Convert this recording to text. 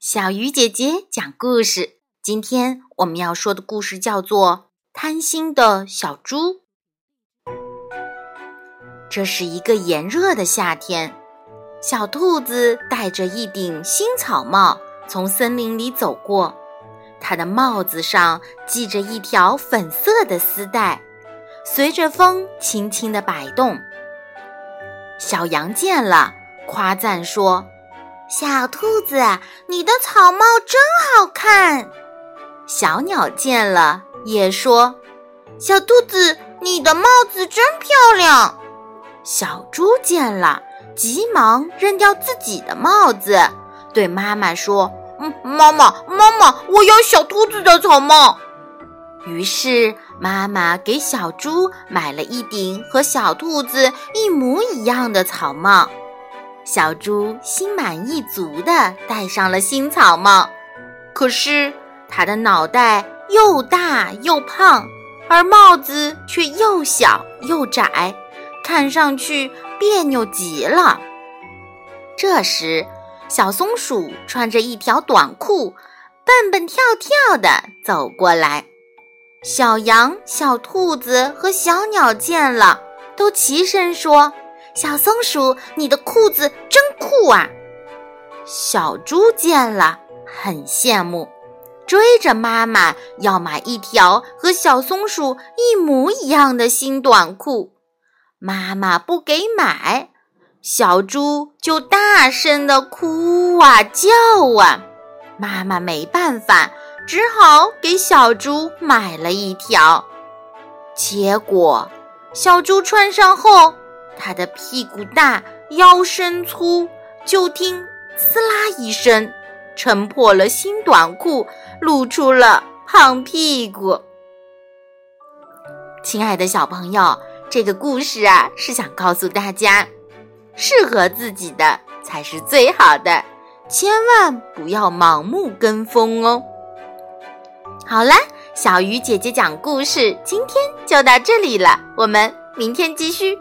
小鱼姐姐讲故事。今天我们要说的故事叫做《贪心的小猪》。这是一个炎热的夏天，小兔子戴着一顶新草帽从森林里走过，它的帽子上系着一条粉色的丝带，随着风轻轻地摆动。小羊见了，夸赞说。小兔子，你的草帽真好看。小鸟见了也说：“小兔子，你的帽子真漂亮。”小猪见了，急忙扔掉自己的帽子，对妈妈说：“嗯，妈妈，妈妈，我要小兔子的草帽。”于是妈妈给小猪买了一顶和小兔子一模一样的草帽。小猪心满意足地戴上了新草帽，可是它的脑袋又大又胖，而帽子却又小又窄，看上去别扭极了。这时，小松鼠穿着一条短裤，蹦蹦跳跳地走过来。小羊、小兔子和小鸟见了，都齐声说。小松鼠，你的裤子真酷啊！小猪见了很羡慕，追着妈妈要买一条和小松鼠一模一样的新短裤。妈妈不给买，小猪就大声的哭啊叫啊。妈妈没办法，只好给小猪买了一条。结果，小猪穿上后。他的屁股大，腰身粗，就听“呲啦”一声，撑破了新短裤，露出了胖屁股。亲爱的小朋友，这个故事啊，是想告诉大家，适合自己的才是最好的，千万不要盲目跟风哦。好啦，小鱼姐姐讲故事，今天就到这里了，我们明天继续。